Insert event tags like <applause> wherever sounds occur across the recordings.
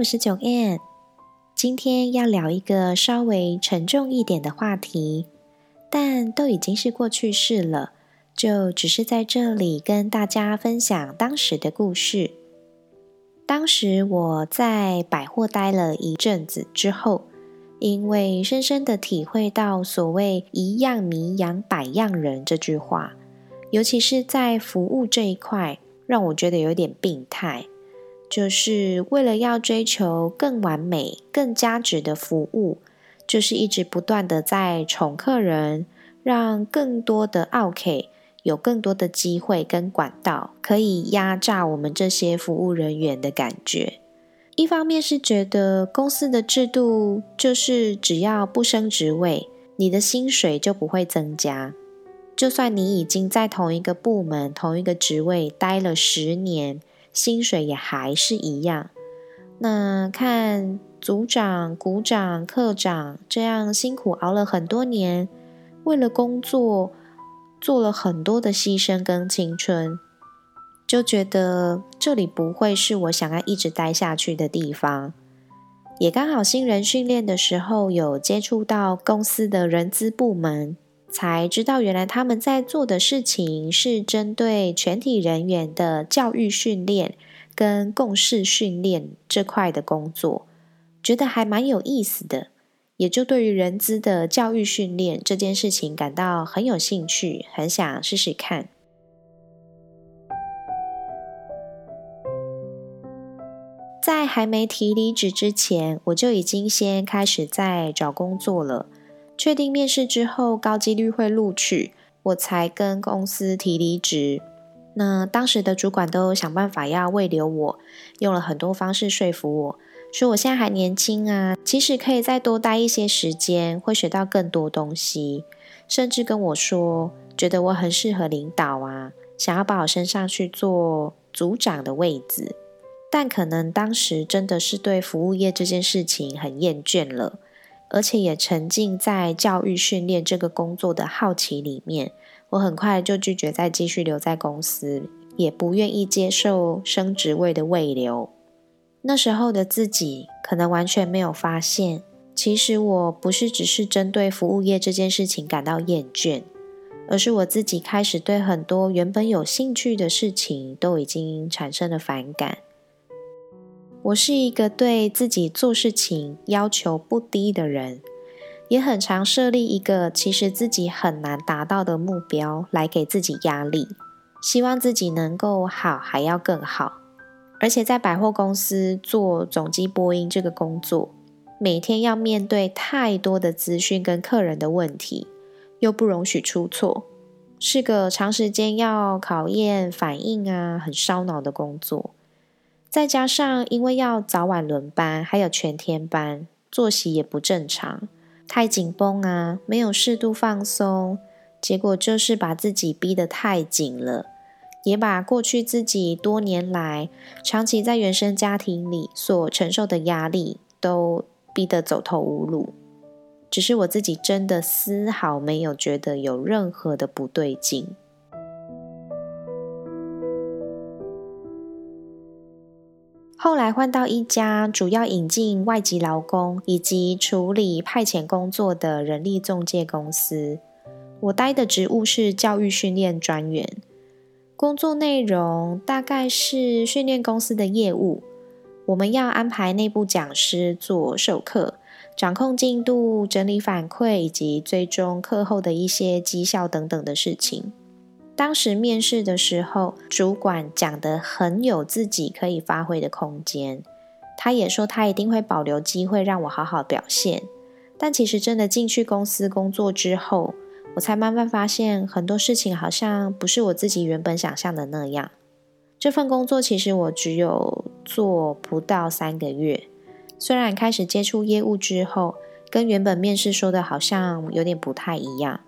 我是九 N，今天要聊一个稍微沉重一点的话题，但都已经是过去式了，就只是在这里跟大家分享当时的故事。当时我在百货待了一阵子之后，因为深深的体会到所谓“一样米养百样人”这句话，尤其是在服务这一块，让我觉得有点病态。就是为了要追求更完美、更加值的服务，就是一直不断的在宠客人，让更多的 OK 有更多的机会跟管道，可以压榨我们这些服务人员的感觉。一方面是觉得公司的制度就是只要不升职位，你的薪水就不会增加，就算你已经在同一个部门、同一个职位待了十年。薪水也还是一样。那看组长、股长、科长这样辛苦熬了很多年，为了工作做了很多的牺牲跟青春，就觉得这里不会是我想要一直待下去的地方。也刚好新人训练的时候有接触到公司的人资部门。才知道，原来他们在做的事情是针对全体人员的教育训练跟共事训练这块的工作，觉得还蛮有意思的，也就对于人资的教育训练这件事情感到很有兴趣，很想试试看。在还没提离职之前，我就已经先开始在找工作了。确定面试之后高几率会录取，我才跟公司提离职。那当时的主管都想办法要未留我，用了很多方式说服我，说我现在还年轻啊，其实可以再多待一些时间，会学到更多东西。甚至跟我说，觉得我很适合领导啊，想要把我升上去做组长的位置。但可能当时真的是对服务业这件事情很厌倦了。而且也沉浸在教育训练这个工作的好奇里面，我很快就拒绝再继续留在公司，也不愿意接受升职位的未留。那时候的自己可能完全没有发现，其实我不是只是针对服务业这件事情感到厌倦，而是我自己开始对很多原本有兴趣的事情都已经产生了反感。我是一个对自己做事情要求不低的人，也很常设立一个其实自己很难达到的目标来给自己压力，希望自己能够好还要更好。而且在百货公司做总机播音这个工作，每天要面对太多的资讯跟客人的问题，又不容许出错，是个长时间要考验反应啊，很烧脑的工作。再加上，因为要早晚轮班，还有全天班，作息也不正常，太紧绷啊，没有适度放松，结果就是把自己逼得太紧了，也把过去自己多年来长期在原生家庭里所承受的压力都逼得走投无路。只是我自己真的丝毫没有觉得有任何的不对劲。后来换到一家主要引进外籍劳工以及处理派遣工作的人力中介公司，我待的职务是教育训练专员。工作内容大概是训练公司的业务，我们要安排内部讲师做授课，掌控进度、整理反馈以及追踪课后的一些绩效等等的事情。当时面试的时候，主管讲的很有自己可以发挥的空间，他也说他一定会保留机会让我好好表现。但其实真的进去公司工作之后，我才慢慢发现很多事情好像不是我自己原本想象的那样。这份工作其实我只有做不到三个月，虽然开始接触业务之后，跟原本面试说的好像有点不太一样，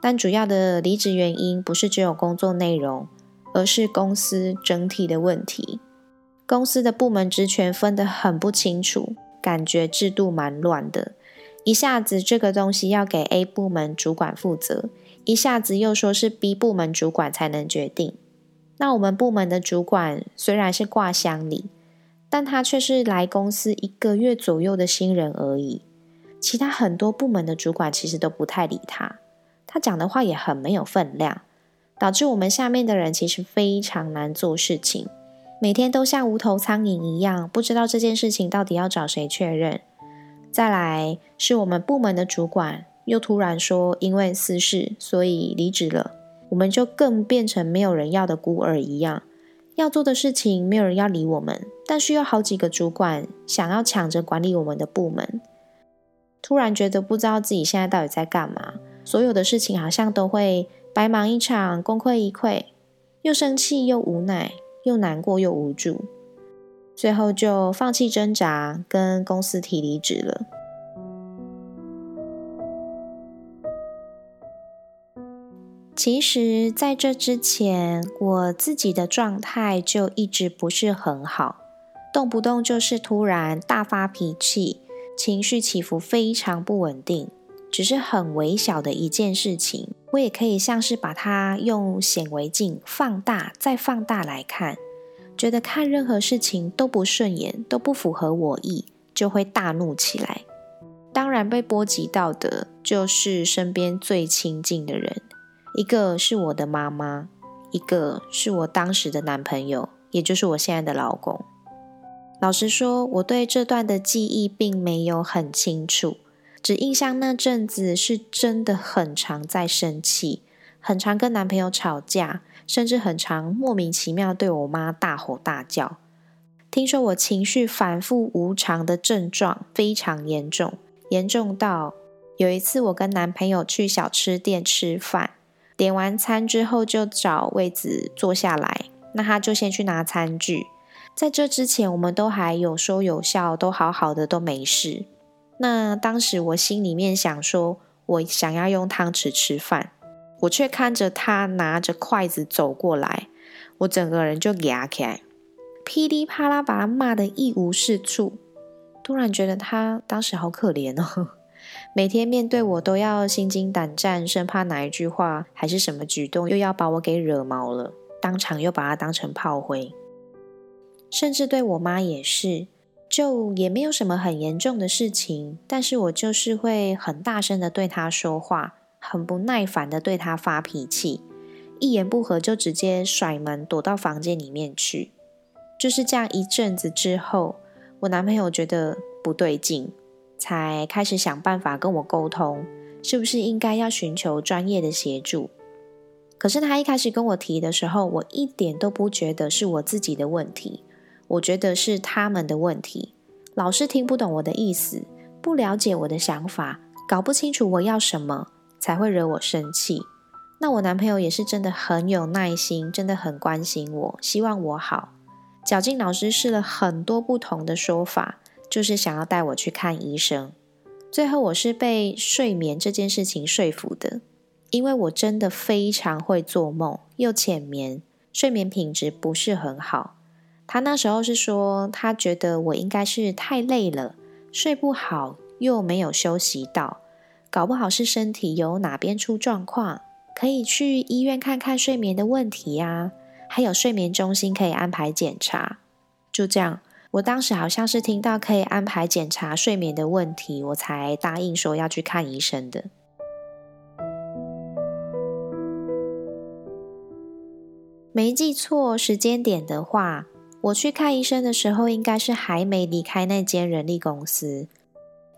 但主要的离职原因不是只有工作内容，而是公司整体的问题。公司的部门职权分得很不清楚，感觉制度蛮乱的。一下子这个东西要给 A 部门主管负责，一下子又说是 B 部门主管才能决定。那我们部门的主管虽然是挂乡里，但他却是来公司一个月左右的新人而已。其他很多部门的主管其实都不太理他，他讲的话也很没有分量，导致我们下面的人其实非常难做事情，每天都像无头苍蝇一样，不知道这件事情到底要找谁确认。再来是我们部门的主管，又突然说因为私事，所以离职了。我们就更变成没有人要的孤儿一样，要做的事情没有人要理我们，但是有好几个主管想要抢着管理我们的部门。突然觉得不知道自己现在到底在干嘛，所有的事情好像都会白忙一场，功亏一篑，又生气又无奈，又难过又无助。最后就放弃挣扎，跟公司提离职了。其实，在这之前，我自己的状态就一直不是很好，动不动就是突然大发脾气，情绪起伏非常不稳定。只是很微小的一件事情，我也可以像是把它用显微镜放大再放大来看。觉得看任何事情都不顺眼，都不符合我意，就会大怒起来。当然，被波及到的就是身边最亲近的人，一个是我的妈妈，一个是我当时的男朋友，也就是我现在的老公。老实说，我对这段的记忆并没有很清楚，只印象那阵子是真的很常在生气，很常跟男朋友吵架。甚至很常莫名其妙对我妈大吼大叫。听说我情绪反复无常的症状非常严重，严重到有一次我跟男朋友去小吃店吃饭，点完餐之后就找位子坐下来，那他就先去拿餐具。在这之前，我们都还有说有笑，都好好的，都没事。那当时我心里面想说，我想要用汤匙吃饭。我却看着他拿着筷子走过来，我整个人就牙起来，噼里啪啦把他骂得一无是处。突然觉得他当时好可怜哦，<laughs> 每天面对我都要心惊胆战，生怕哪一句话还是什么举动又要把我给惹毛了，当场又把他当成炮灰。甚至对我妈也是，就也没有什么很严重的事情，但是我就是会很大声的对他说话。很不耐烦的对他发脾气，一言不合就直接甩门躲到房间里面去。就是这样一阵子之后，我男朋友觉得不对劲，才开始想办法跟我沟通，是不是应该要寻求专业的协助。可是他一开始跟我提的时候，我一点都不觉得是我自己的问题，我觉得是他们的问题，老是听不懂我的意思，不了解我的想法，搞不清楚我要什么。才会惹我生气。那我男朋友也是真的很有耐心，真的很关心我，希望我好。绞尽脑汁试了很多不同的说法，就是想要带我去看医生。最后我是被睡眠这件事情说服的，因为我真的非常会做梦，又浅眠，睡眠品质不是很好。他那时候是说，他觉得我应该是太累了，睡不好，又没有休息到。搞不好是身体有哪边出状况，可以去医院看看睡眠的问题呀。还有睡眠中心可以安排检查。就这样，我当时好像是听到可以安排检查睡眠的问题，我才答应说要去看医生的。没记错时间点的话，我去看医生的时候，应该是还没离开那间人力公司。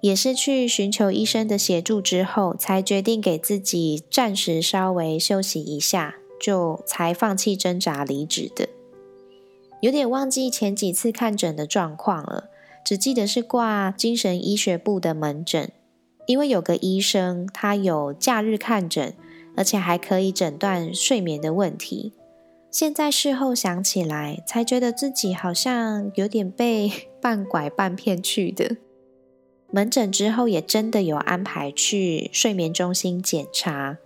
也是去寻求医生的协助之后，才决定给自己暂时稍微休息一下，就才放弃挣扎离职的。有点忘记前几次看诊的状况了，只记得是挂精神医学部的门诊。因为有个医生他有假日看诊，而且还可以诊断睡眠的问题。现在事后想起来，才觉得自己好像有点被 <laughs> 半拐半骗去的。门诊之后也真的有安排去睡眠中心检查，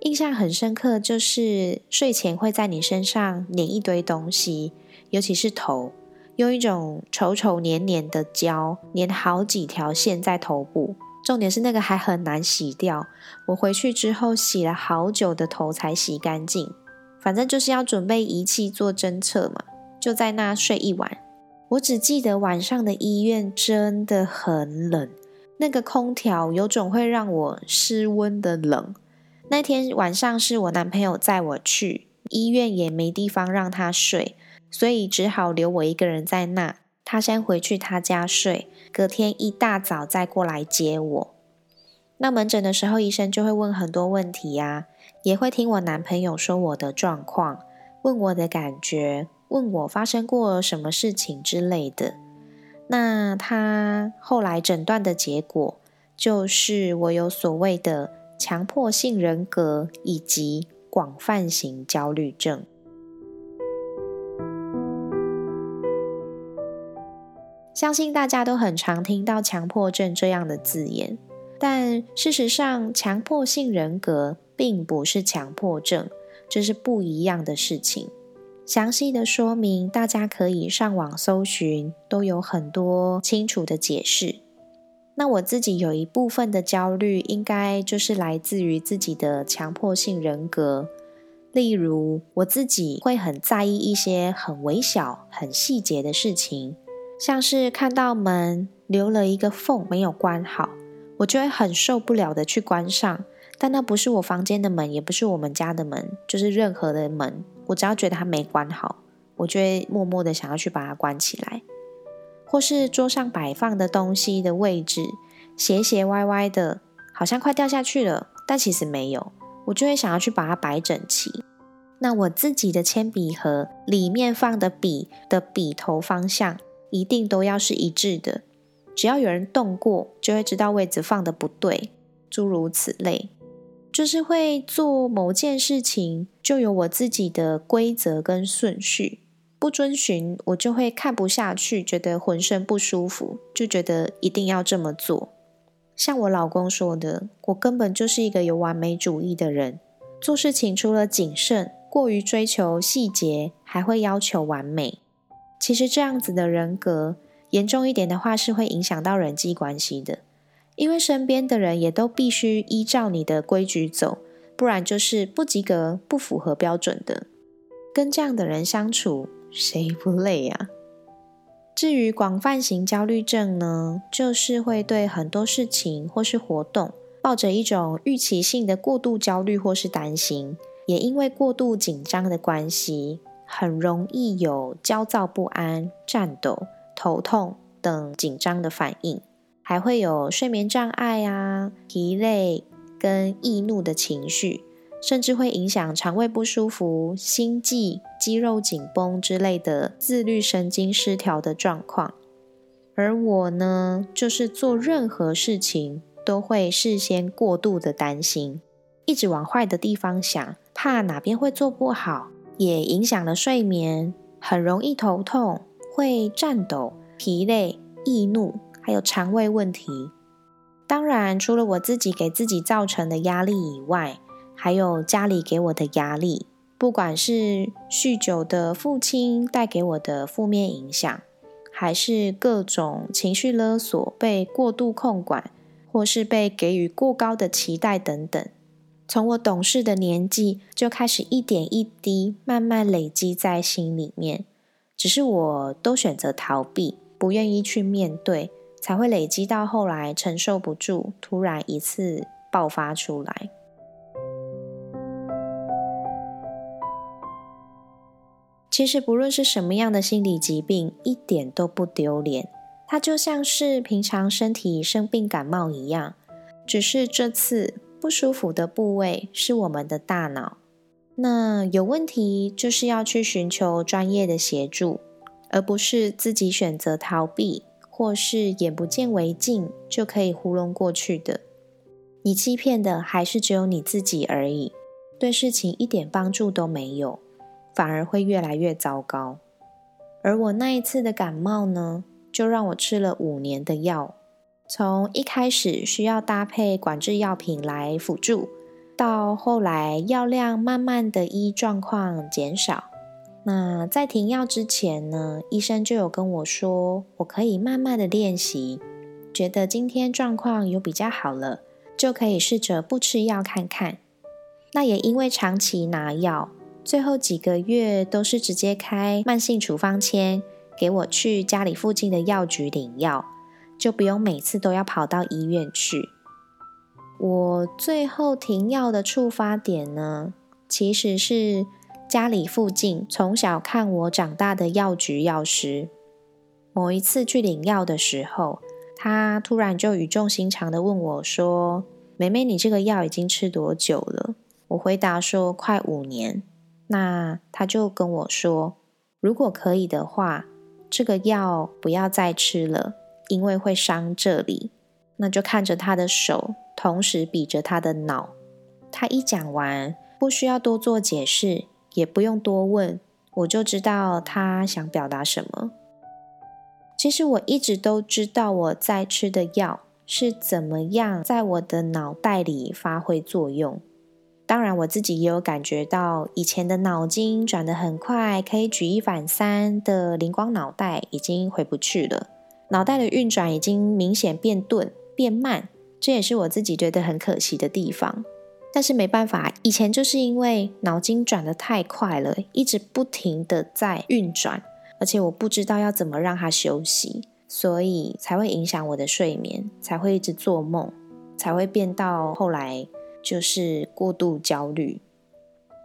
印象很深刻，就是睡前会在你身上粘一堆东西，尤其是头，用一种稠稠黏黏的胶粘好几条线在头部，重点是那个还很难洗掉。我回去之后洗了好久的头才洗干净，反正就是要准备仪器做侦测嘛，就在那睡一晚。我只记得晚上的医院真的很冷，那个空调有种会让我失温的冷。那天晚上是我男朋友载我去医院，也没地方让他睡，所以只好留我一个人在那。他先回去他家睡，隔天一大早再过来接我。那门诊的时候，医生就会问很多问题呀，也会听我男朋友说我的状况，问我的感觉。问我发生过什么事情之类的，那他后来诊断的结果就是我有所谓的强迫性人格以及广泛型焦虑症。相信大家都很常听到强迫症这样的字眼，但事实上，强迫性人格并不是强迫症，这是不一样的事情。详细的说明，大家可以上网搜寻，都有很多清楚的解释。那我自己有一部分的焦虑，应该就是来自于自己的强迫性人格。例如，我自己会很在意一些很微小、很细节的事情，像是看到门留了一个缝没有关好，我就会很受不了的去关上。但那不是我房间的门，也不是我们家的门，就是任何的门。我只要觉得它没关好，我就会默默的想要去把它关起来。或是桌上摆放的东西的位置斜斜歪歪的，好像快掉下去了，但其实没有，我就会想要去把它摆整齐。那我自己的铅笔盒里面放的笔的笔头方向一定都要是一致的，只要有人动过，就会知道位置放的不对，诸如此类。就是会做某件事情，就有我自己的规则跟顺序，不遵循我就会看不下去，觉得浑身不舒服，就觉得一定要这么做。像我老公说的，我根本就是一个有完美主义的人，做事情除了谨慎，过于追求细节，还会要求完美。其实这样子的人格，严重一点的话，是会影响到人际关系的。因为身边的人也都必须依照你的规矩走，不然就是不及格、不符合标准的。跟这样的人相处，谁不累呀？至于广泛型焦虑症呢，就是会对很多事情或是活动，抱着一种预期性的过度焦虑或是担心，也因为过度紧张的关系，很容易有焦躁不安、颤抖、头痛等紧张的反应。还会有睡眠障碍啊、疲累跟易怒的情绪，甚至会影响肠胃不舒服、心悸、肌肉紧绷之类的自律神经失调的状况。而我呢，就是做任何事情都会事先过度的担心，一直往坏的地方想，怕哪边会做不好，也影响了睡眠，很容易头痛、会颤抖、疲累、易怒。还有肠胃问题，当然除了我自己给自己造成的压力以外，还有家里给我的压力，不管是酗酒的父亲带给我的负面影响，还是各种情绪勒索、被过度控管，或是被给予过高的期待等等，从我懂事的年纪就开始一点一滴慢慢累积在心里面，只是我都选择逃避，不愿意去面对。才会累积到后来承受不住，突然一次爆发出来。其实不论是什么样的心理疾病，一点都不丢脸。它就像是平常身体生病感冒一样，只是这次不舒服的部位是我们的大脑。那有问题就是要去寻求专业的协助，而不是自己选择逃避。或是眼不见为净就可以糊弄过去的，你欺骗的还是只有你自己而已，对事情一点帮助都没有，反而会越来越糟糕。而我那一次的感冒呢，就让我吃了五年的药，从一开始需要搭配管制药品来辅助，到后来药量慢慢的依状况减少。那在停药之前呢，医生就有跟我说，我可以慢慢的练习，觉得今天状况有比较好了，就可以试着不吃药看看。那也因为长期拿药。最后几个月都是直接开慢性处方签给我去家里附近的药局领药，就不用每次都要跑到医院去。我最后停药的触发点呢，其实是家里附近从小看我长大的药局药师。某一次去领药的时候，他突然就语重心长的问我说：“妹妹，你这个药已经吃多久了？”我回答说：“快五年。”那他就跟我说，如果可以的话，这个药不要再吃了，因为会伤这里。那就看着他的手，同时比着他的脑。他一讲完，不需要多做解释，也不用多问，我就知道他想表达什么。其实我一直都知道我在吃的药是怎么样在我的脑袋里发挥作用。当然，我自己也有感觉到，以前的脑筋转得很快，可以举一反三的灵光脑袋已经回不去了，脑袋的运转已经明显变钝、变慢，这也是我自己觉得很可惜的地方。但是没办法，以前就是因为脑筋转得太快了，一直不停的在运转，而且我不知道要怎么让它休息，所以才会影响我的睡眠，才会一直做梦，才会变到后来。就是过度焦虑。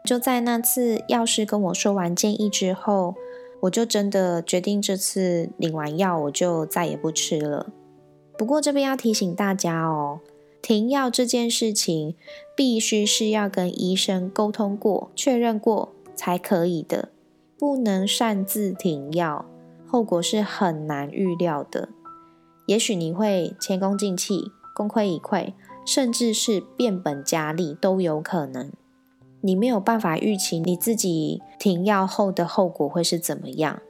就在那次药师跟我说完建议之后，我就真的决定这次领完药我就再也不吃了。不过这边要提醒大家哦，停药这件事情必须是要跟医生沟通过、确认过才可以的，不能擅自停药，后果是很难预料的。也许你会前功尽弃，功亏一篑。甚至是变本加厉都有可能，你没有办法预期你自己停药后的后果会是怎么样。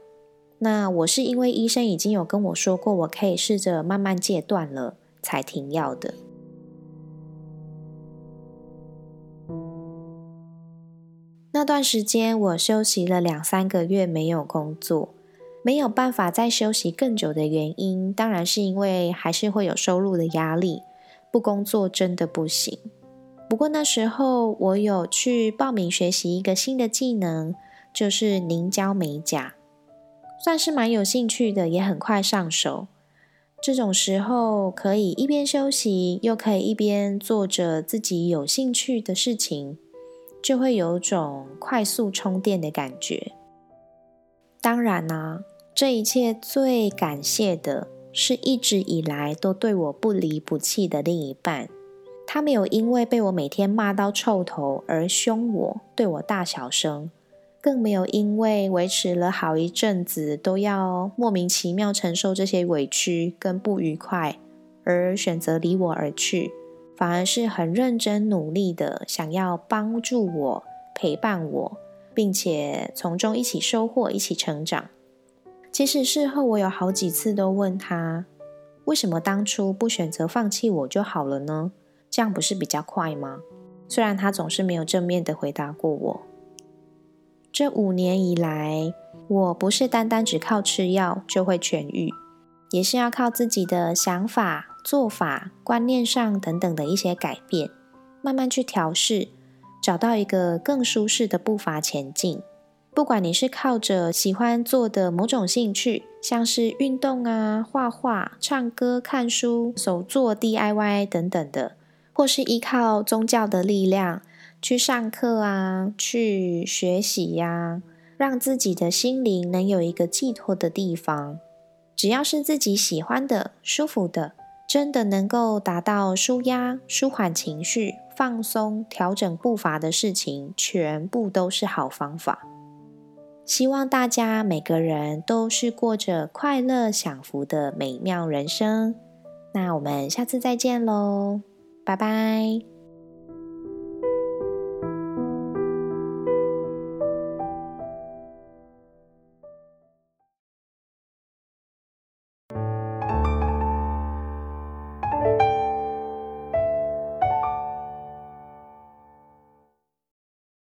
那我是因为医生已经有跟我说过，我可以试着慢慢戒断了，才停药的。那段时间我休息了两三个月，没有工作，没有办法再休息更久的原因，当然是因为还是会有收入的压力。不工作真的不行。不过那时候我有去报名学习一个新的技能，就是凝胶美甲，算是蛮有兴趣的，也很快上手。这种时候可以一边休息，又可以一边做着自己有兴趣的事情，就会有种快速充电的感觉。当然啦，这一切最感谢的。是一直以来都对我不离不弃的另一半，他没有因为被我每天骂到臭头而凶我，对我大小声，更没有因为维持了好一阵子都要莫名其妙承受这些委屈跟不愉快而选择离我而去，反而是很认真努力的想要帮助我、陪伴我，并且从中一起收获、一起成长。其实事后我有好几次都问他，为什么当初不选择放弃我就好了呢？这样不是比较快吗？虽然他总是没有正面的回答过我。这五年以来，我不是单单只靠吃药就会痊愈，也是要靠自己的想法、做法、观念上等等的一些改变，慢慢去调试，找到一个更舒适的步伐前进。不管你是靠着喜欢做的某种兴趣，像是运动啊、画画、唱歌、看书、手作 DIY 等等的，或是依靠宗教的力量去上课啊、去学习呀，让自己的心灵能有一个寄托的地方。只要是自己喜欢的、舒服的，真的能够达到舒压、舒缓情绪、放松、调整步伐的事情，全部都是好方法。希望大家每个人都是过着快乐享福的美妙人生。那我们下次再见喽。拜拜。